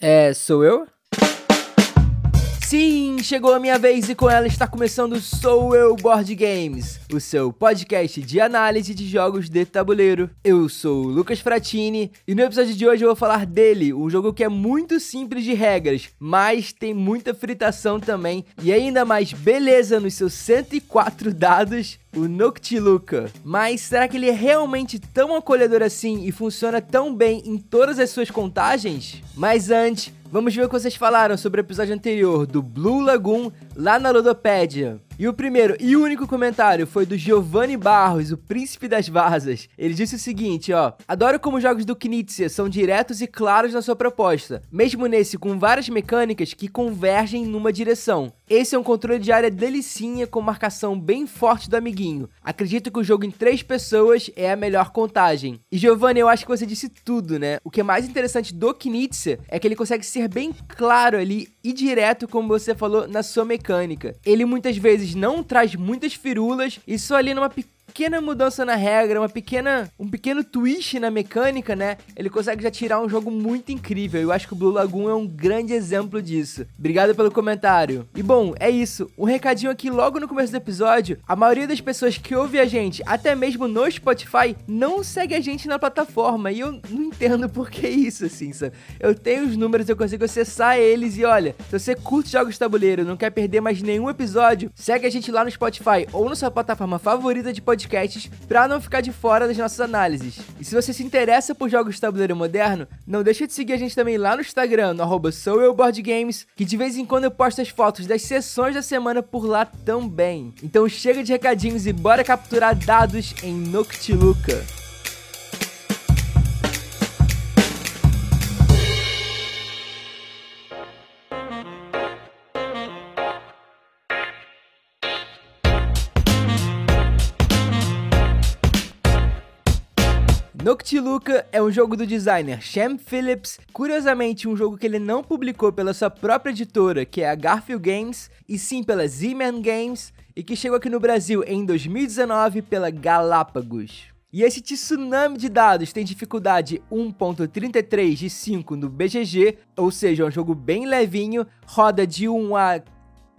É, sou eu? Sim, chegou a minha vez e com ela está começando Sou Eu Board Games, o seu podcast de análise de jogos de tabuleiro. Eu sou o Lucas Fratini e no episódio de hoje eu vou falar dele, um jogo que é muito simples de regras, mas tem muita fritação também e ainda mais beleza nos seus 104 dados o Noctiluca. Mas será que ele é realmente tão acolhedor assim e funciona tão bem em todas as suas contagens? Mas antes, vamos ver o que vocês falaram sobre o episódio anterior do Blue Lagoon lá na Ludopédia. E o primeiro e único comentário foi do Giovanni Barros, o príncipe das vazas. Ele disse o seguinte, ó: "Adoro como os jogos do Knizia são diretos e claros na sua proposta, mesmo nesse com várias mecânicas que convergem numa direção. Esse é um controle de área delicinha com marcação bem forte do amiguinho. Acredito que o jogo em três pessoas é a melhor contagem. E Giovanni, eu acho que você disse tudo, né? O que é mais interessante do Knizia é que ele consegue ser bem claro ali e direto, como você falou, na sua mecânica. Ele muitas vezes não traz muitas firulas só ali numa pequena pequena mudança na regra, uma pequena, um pequeno twist na mecânica, né? Ele consegue já tirar um jogo muito incrível. Eu acho que o Blue Lagoon é um grande exemplo disso. Obrigado pelo comentário. E bom, é isso. Um recadinho aqui logo no começo do episódio. A maioria das pessoas que ouve a gente, até mesmo no Spotify, não segue a gente na plataforma. E eu não entendo por que isso, assim, sabe? Eu tenho os números, eu consigo acessar eles e olha, se você curte jogos de tabuleiro, não quer perder mais nenhum episódio, segue a gente lá no Spotify ou na sua plataforma favorita de podcast podcasts para não ficar de fora das nossas análises. E se você se interessa por jogos de tabuleiro moderno, não deixa de seguir a gente também lá no Instagram, no arroba que de vez em quando eu posto as fotos das sessões da semana por lá também. Então chega de recadinhos e bora capturar dados em Noctiluca. Noctiluca é um jogo do designer Shem Phillips, curiosamente um jogo que ele não publicou pela sua própria editora, que é a Garfield Games, e sim pela Z-Man Games, e que chegou aqui no Brasil em 2019 pela Galápagos. E esse tsunami de dados tem dificuldade 1.33 de 5 no BGG, ou seja, é um jogo bem levinho, roda de 1 a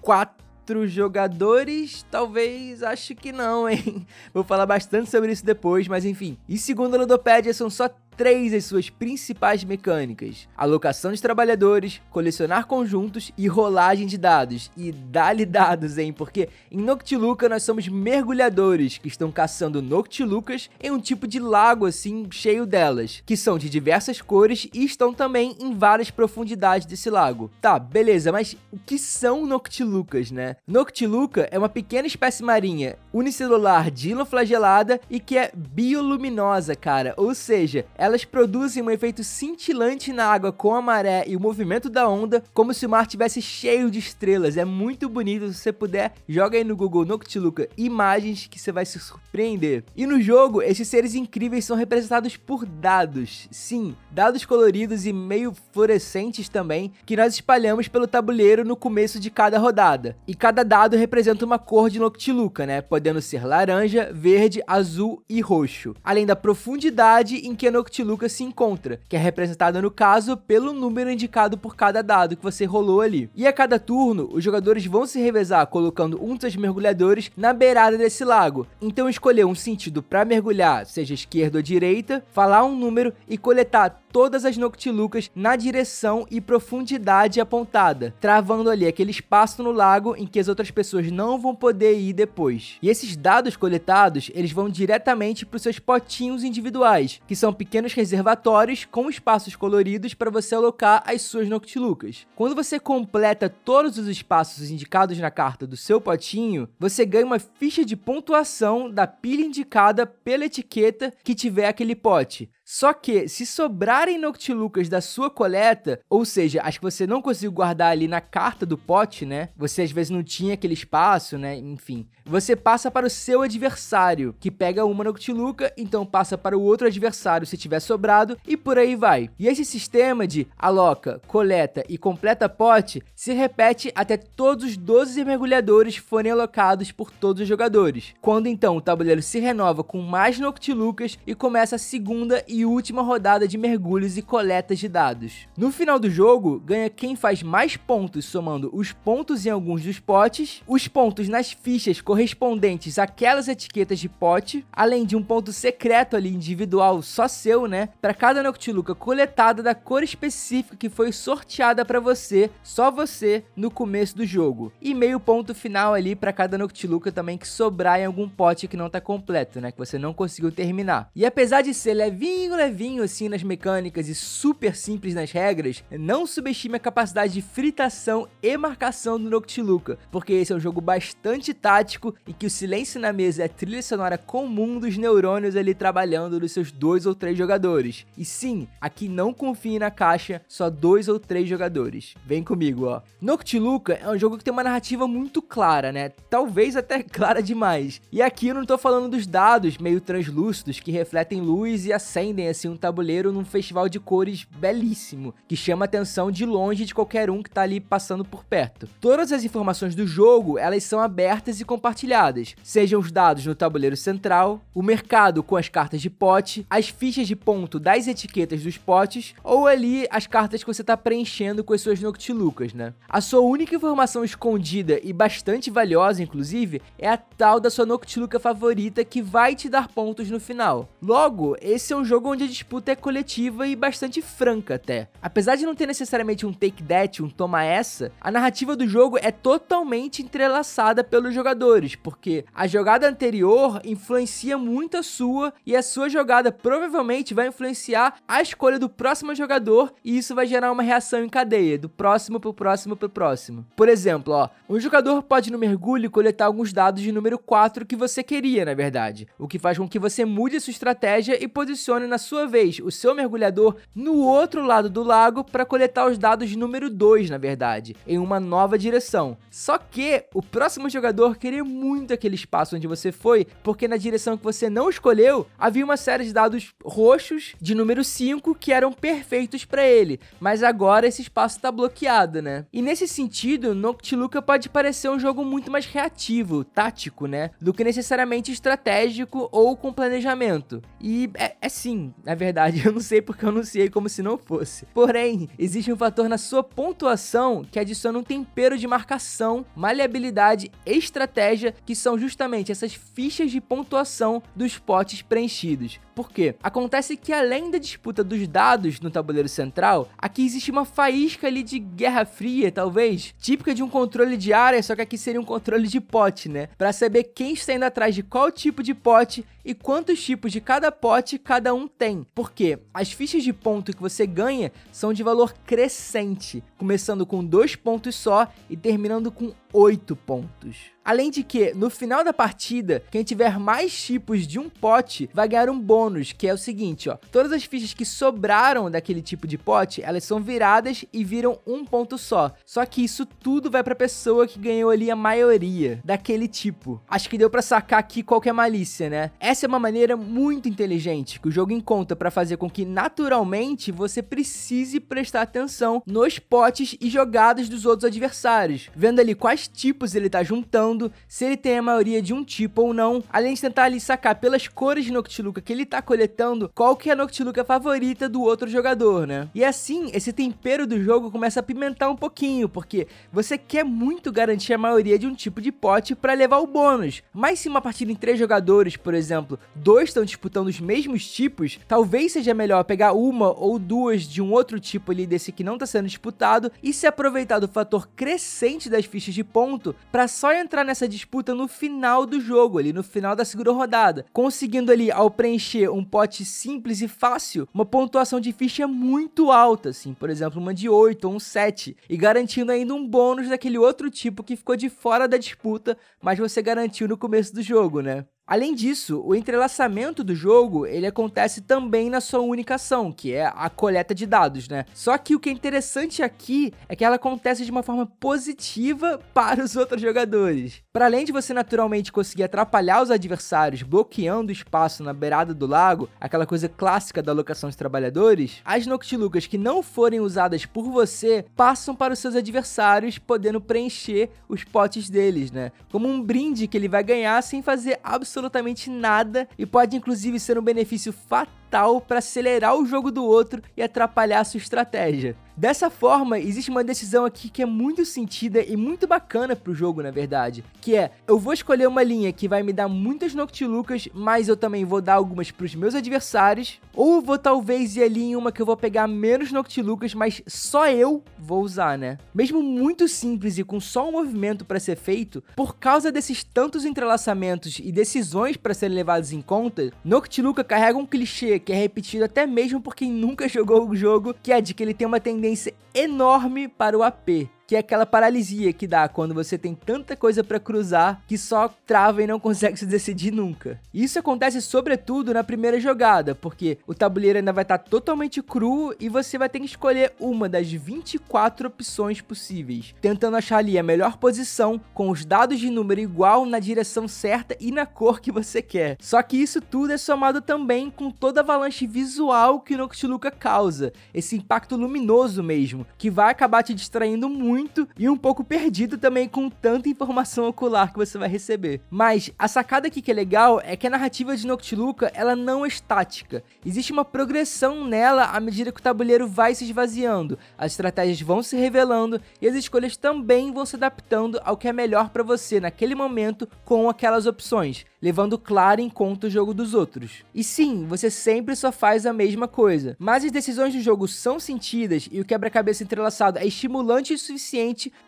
4 quatro jogadores? Talvez, acho que não, hein? Vou falar bastante sobre isso depois, mas enfim. E segundo a Ludopédia, são só três as suas principais mecânicas: alocação de trabalhadores, colecionar conjuntos e rolagem de dados. E dá-lhe dados, hein? Porque em Noctiluca nós somos mergulhadores que estão caçando Noctilucas em um tipo de lago assim cheio delas, que são de diversas cores e estão também em várias profundidades desse lago. Tá, beleza, mas o que são Noctilucas, né? Noctiluca é uma pequena espécie marinha unicelular dinoflagelada e que é bioluminosa, cara. Ou seja, ela elas produzem um efeito cintilante na água com a maré e o movimento da onda, como se o mar tivesse cheio de estrelas. É muito bonito, se você puder, joga aí no Google Noctiluca imagens que você vai se surpreender. E no jogo, esses seres incríveis são representados por dados. Sim, dados coloridos e meio fluorescentes também, que nós espalhamos pelo tabuleiro no começo de cada rodada. E cada dado representa uma cor de Noctiluca, né? Podendo ser laranja, verde, azul e roxo. Além da profundidade em que a Noctiluca Lucas se encontra, que é representada no caso pelo número indicado por cada dado que você rolou ali. E a cada turno, os jogadores vão se revezar colocando um dos mergulhadores na beirada desse lago. Então escolher um sentido para mergulhar, seja esquerda ou direita, falar um número e coletar todas as Noctilucas na direção e profundidade apontada, travando ali aquele espaço no lago em que as outras pessoas não vão poder ir depois. E esses dados coletados, eles vão diretamente para os seus potinhos individuais, que são pequenos reservatórios com espaços coloridos para você alocar as suas Noctilucas. Quando você completa todos os espaços indicados na carta do seu potinho, você ganha uma ficha de pontuação da pilha indicada pela etiqueta que tiver aquele pote. Só que, se sobrarem Noctilucas da sua coleta, ou seja, as que você não conseguiu guardar ali na carta do pote, né? Você às vezes não tinha aquele espaço, né? Enfim. Você passa para o seu adversário, que pega uma Noctiluca, então passa para o outro adversário se tiver sobrado, e por aí vai. E esse sistema de aloca, coleta e completa pote se repete até todos os 12 mergulhadores forem alocados por todos os jogadores. Quando então o tabuleiro se renova com mais Noctilucas e começa a segunda e e última rodada de mergulhos e coletas de dados. No final do jogo, ganha quem faz mais pontos somando os pontos em alguns dos potes, os pontos nas fichas correspondentes àquelas etiquetas de pote, além de um ponto secreto ali individual só seu, né, para cada Noctiluca coletada da cor específica que foi sorteada para você, só você no começo do jogo. E meio ponto final ali para cada Noctiluca também que sobrar em algum pote que não tá completo, né, que você não conseguiu terminar. E apesar de ser levinho, levinho assim nas mecânicas e super simples nas regras, não subestime a capacidade de fritação e marcação do Noctiluca, porque esse é um jogo bastante tático e que o silêncio na mesa é trilha sonora comum dos neurônios ali trabalhando nos seus dois ou três jogadores. E sim, aqui não confie na caixa, só dois ou três jogadores. Vem comigo, ó. Noctiluca é um jogo que tem uma narrativa muito clara, né? Talvez até clara demais. E aqui eu não tô falando dos dados meio translúcidos que refletem luz e acendem assim um tabuleiro num festival de cores belíssimo, que chama a atenção de longe de qualquer um que tá ali passando por perto. Todas as informações do jogo, elas são abertas e compartilhadas, sejam os dados no tabuleiro central, o mercado com as cartas de pote, as fichas de ponto das etiquetas dos potes, ou ali as cartas que você tá preenchendo com as suas Noctilucas, né? A sua única informação escondida e bastante valiosa, inclusive, é a tal da sua Noctiluca favorita que vai te dar pontos no final. Logo, esse é um jogo onde a disputa é coletiva e bastante franca até. Apesar de não ter necessariamente um take that, um toma essa, a narrativa do jogo é totalmente entrelaçada pelos jogadores, porque a jogada anterior influencia muito a sua e a sua jogada provavelmente vai influenciar a escolha do próximo jogador e isso vai gerar uma reação em cadeia, do próximo pro próximo pro próximo. Por exemplo, ó, um jogador pode no mergulho coletar alguns dados de número 4 que você queria, na verdade, o que faz com que você mude sua estratégia e posicione na sua vez o seu mergulhador no outro lado do lago para coletar os dados número 2, na verdade, em uma nova direção. Só que o próximo jogador queria muito aquele espaço onde você foi, porque na direção que você não escolheu, havia uma série de dados roxos de número 5 que eram perfeitos para ele, mas agora esse espaço está bloqueado, né? E nesse sentido, Noctiluca pode parecer um jogo muito mais reativo, tático, né, do que necessariamente estratégico ou com planejamento. E é, é sim, na verdade, eu não sei porque eu anunciei como se não fosse. Porém, existe um fator na sua pontuação que adiciona um tempero de marcação, maleabilidade e estratégia, que são justamente essas fichas de pontuação dos potes preenchidos. Por quê? Acontece que além da disputa dos dados no tabuleiro central, aqui existe uma faísca ali de guerra fria, talvez, típica de um controle de área, só que aqui seria um controle de pote, né? Para saber quem está indo atrás de qual tipo de pote e quantos tipos de cada pote cada um tem. Porque as fichas de ponto que você ganha são de valor crescente, começando com dois pontos só e terminando com oito pontos. Além de que, no final da partida, quem tiver mais tipos de um pote vai ganhar um bônus, que é o seguinte, ó. Todas as fichas que sobraram daquele tipo de pote, elas são viradas e viram um ponto só. Só que isso tudo vai pra pessoa que ganhou ali a maioria daquele tipo. Acho que deu pra sacar aqui qual que é malícia, né? Essa é uma maneira muito inteligente que o jogo encontra para fazer com que naturalmente você precise prestar atenção nos potes e jogadas dos outros adversários, vendo ali quais tipos ele tá juntando se ele tem a maioria de um tipo ou não, além de tentar ali sacar pelas cores de Noctiluca que ele tá coletando qual que é a Noctiluca favorita do outro jogador, né? E assim, esse tempero do jogo começa a pimentar um pouquinho, porque você quer muito garantir a maioria de um tipo de pote para levar o bônus. Mas se uma partida em três jogadores, por exemplo, dois estão disputando os mesmos tipos, talvez seja melhor pegar uma ou duas de um outro tipo ali desse que não tá sendo disputado e se aproveitar do fator crescente das fichas de ponto para só entrar nessa disputa no final do jogo, ali no final da segunda rodada, conseguindo ali ao preencher um pote simples e fácil, uma pontuação de ficha muito alta, assim, por exemplo, uma de 8 ou um 7, e garantindo ainda um bônus daquele outro tipo que ficou de fora da disputa, mas você garantiu no começo do jogo, né? Além disso, o entrelaçamento do jogo, ele acontece também na sua única ação, que é a coleta de dados, né? Só que o que é interessante aqui é que ela acontece de uma forma positiva para os outros jogadores. Para além de você naturalmente conseguir atrapalhar os adversários bloqueando espaço na beirada do lago, aquela coisa clássica da alocação de trabalhadores, as Noctilucas que não forem usadas por você passam para os seus adversários, podendo preencher os potes deles, né? Como um brinde que ele vai ganhar sem fazer absolutamente absolutamente nada e pode inclusive ser um benefício fatal para acelerar o jogo do outro e atrapalhar a sua estratégia. Dessa forma, existe uma decisão aqui que é muito sentida e muito bacana pro jogo, na verdade, que é, eu vou escolher uma linha que vai me dar muitas Noctilucas, mas eu também vou dar algumas pros meus adversários, ou vou talvez ir ali em uma que eu vou pegar menos Noctilucas, mas só eu vou usar, né? Mesmo muito simples e com só um movimento para ser feito, por causa desses tantos entrelaçamentos e decisões para serem levados em conta, Noctiluca carrega um clichê que é repetido até mesmo por quem nunca jogou o jogo, que é de que ele tem uma tendência enorme para o AP que é aquela paralisia que dá quando você tem tanta coisa para cruzar que só trava e não consegue se decidir nunca. Isso acontece sobretudo na primeira jogada, porque o tabuleiro ainda vai estar tá totalmente cru e você vai ter que escolher uma das 24 opções possíveis, tentando achar ali a melhor posição com os dados de número igual na direção certa e na cor que você quer. Só que isso tudo é somado também com toda a avalanche visual que o Noctiluca causa, esse impacto luminoso mesmo, que vai acabar te distraindo muito muito e um pouco perdido também com tanta informação ocular que você vai receber. Mas a sacada aqui que é legal é que a narrativa de Noctiluca ela não é estática. Existe uma progressão nela à medida que o tabuleiro vai se esvaziando, as estratégias vão se revelando e as escolhas também vão se adaptando ao que é melhor para você naquele momento com aquelas opções levando claro em conta o jogo dos outros. E sim, você sempre só faz a mesma coisa, mas as decisões do jogo são sentidas e o quebra-cabeça entrelaçado é estimulante o suficiente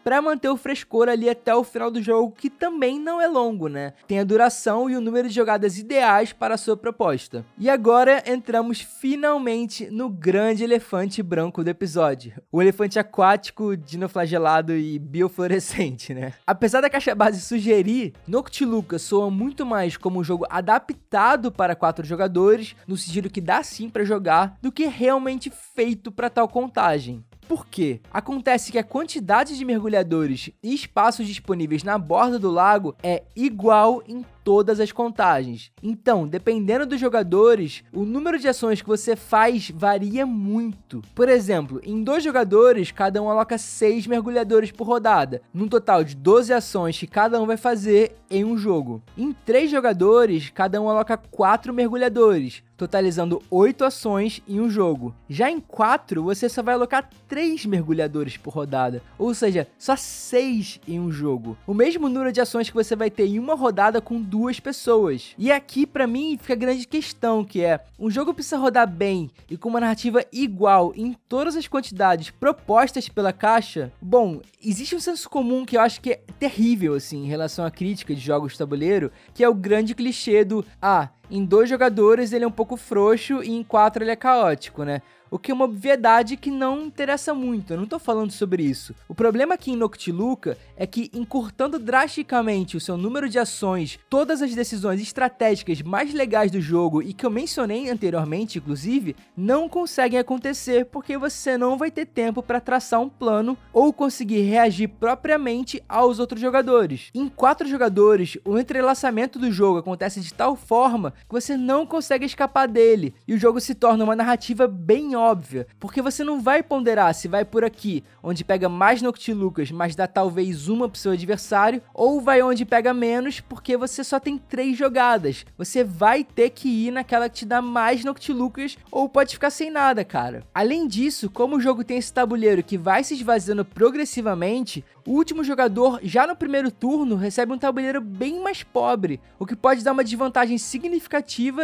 para manter o frescor ali até o final do jogo, que também não é longo, né? Tem a duração e o número de jogadas ideais para a sua proposta. E agora entramos finalmente no grande elefante branco do episódio, o elefante aquático, dinoflagelado e biofluorescente, né? Apesar da caixa base sugerir, Noctiluca soa muito mais como um jogo adaptado para quatro jogadores, no sentido que dá sim para jogar, do que realmente feito para tal contagem. Por quê? Acontece que a quantidade de mergulhadores e espaços disponíveis na borda do lago é igual em todas as contagens. Então, dependendo dos jogadores, o número de ações que você faz varia muito. Por exemplo, em dois jogadores, cada um aloca 6 mergulhadores por rodada, num total de 12 ações que cada um vai fazer em um jogo. Em três jogadores, cada um aloca 4 mergulhadores, totalizando 8 ações em um jogo. Já em 4, você só vai alocar 3 mergulhadores por rodada, ou seja, só 6 em um jogo. O mesmo número de ações que você vai ter em uma rodada com duas pessoas. E aqui, para mim, fica a grande questão, que é, um jogo precisa rodar bem e com uma narrativa igual em todas as quantidades propostas pela caixa? Bom, existe um senso comum que eu acho que é terrível, assim, em relação à crítica de jogos de tabuleiro, que é o grande clichê do, ah, em dois jogadores ele é um pouco frouxo e em quatro ele é caótico, né? o que é uma obviedade que não interessa muito, eu não tô falando sobre isso. O problema aqui em Noctiluca é que, encurtando drasticamente o seu número de ações, todas as decisões estratégicas mais legais do jogo e que eu mencionei anteriormente, inclusive, não conseguem acontecer porque você não vai ter tempo para traçar um plano ou conseguir reagir propriamente aos outros jogadores. Em quatro jogadores, o entrelaçamento do jogo acontece de tal forma que você não consegue escapar dele e o jogo se torna uma narrativa bem óbvia, porque você não vai ponderar se vai por aqui, onde pega mais Noctilucas, mas dá talvez uma pro seu adversário, ou vai onde pega menos, porque você só tem três jogadas. Você vai ter que ir naquela que te dá mais Noctilucas, ou pode ficar sem nada, cara. Além disso, como o jogo tem esse tabuleiro que vai se esvaziando progressivamente, o último jogador, já no primeiro turno, recebe um tabuleiro bem mais pobre, o que pode dar uma desvantagem significativa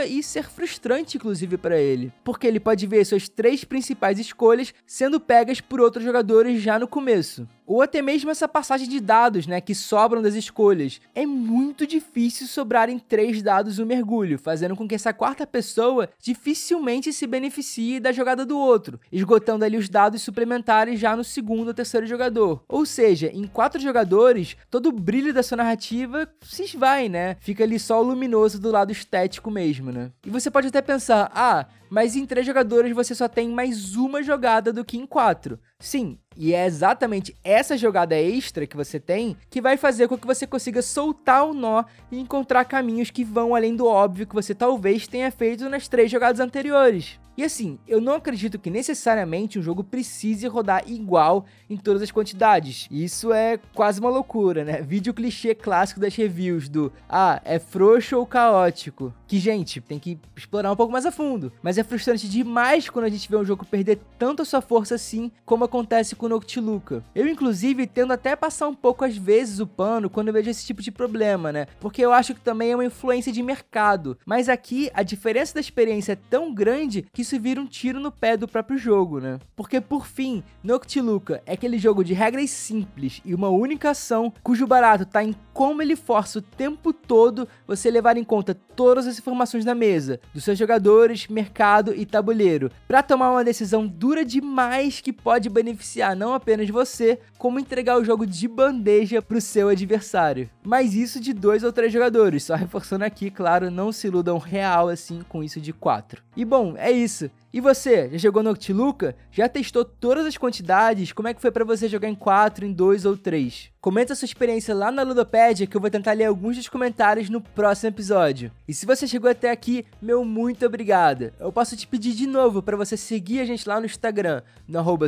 e ser frustrante, inclusive, para ele, porque ele pode ver suas três principais escolhas sendo pegas por outros jogadores já no começo ou até mesmo essa passagem de dados, né, que sobram das escolhas. É muito difícil sobrarem três dados no mergulho, fazendo com que essa quarta pessoa dificilmente se beneficie da jogada do outro, esgotando ali os dados suplementares já no segundo ou terceiro jogador. Ou seja, em quatro jogadores, todo o brilho da sua narrativa se esvai, né? Fica ali só o luminoso do lado estético mesmo, né? E você pode até pensar, ah, mas em três jogadores você só tem mais uma jogada do que em quatro. Sim, e é exatamente essa jogada extra que você tem que vai fazer com que você consiga soltar o nó e encontrar caminhos que vão além do óbvio que você talvez tenha feito nas três jogadas anteriores. E assim, eu não acredito que necessariamente um jogo precise rodar igual em todas as quantidades. Isso é quase uma loucura, né? Vídeo clichê clássico das reviews do ah, é frouxo ou caótico. Que, gente, tem que explorar um pouco mais a fundo. Mas é frustrante demais quando a gente vê um jogo perder tanto a sua força assim, como acontece com o Noctiluca. Eu, inclusive, tendo até passar um pouco às vezes o pano quando vejo esse tipo de problema, né? Porque eu acho que também é uma influência de mercado. Mas aqui, a diferença da experiência é tão grande que isso vira um tiro no pé do próprio jogo, né? Porque, por fim, Noctiluca é aquele jogo de regras simples e uma única ação, cujo barato tá em como ele força o tempo todo você levar em conta todas as informações na mesa, dos seus jogadores, mercado e tabuleiro, para tomar uma decisão dura demais que pode beneficiar não apenas você, como entregar o jogo de bandeja pro seu adversário. Mas isso de dois ou três jogadores, só reforçando aqui, claro, não se iludam real assim com isso de quatro. E bom, é isso. E você, já jogou Noctiluca? Já testou todas as quantidades? Como é que foi para você jogar em 4, em 2 ou 3? Comenta sua experiência lá na Ludopédia que eu vou tentar ler alguns dos comentários no próximo episódio. E se você chegou até aqui, meu muito obrigado. Eu posso te pedir de novo para você seguir a gente lá no Instagram, no arroba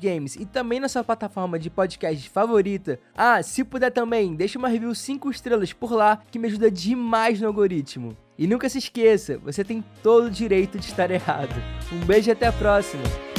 Games e também na sua plataforma de podcast favorita. Ah, se puder também, deixa uma review 5 estrelas por lá que me ajuda demais no algoritmo. E nunca se esqueça, você tem todo o direito de estar errado. Um beijo e até a próxima!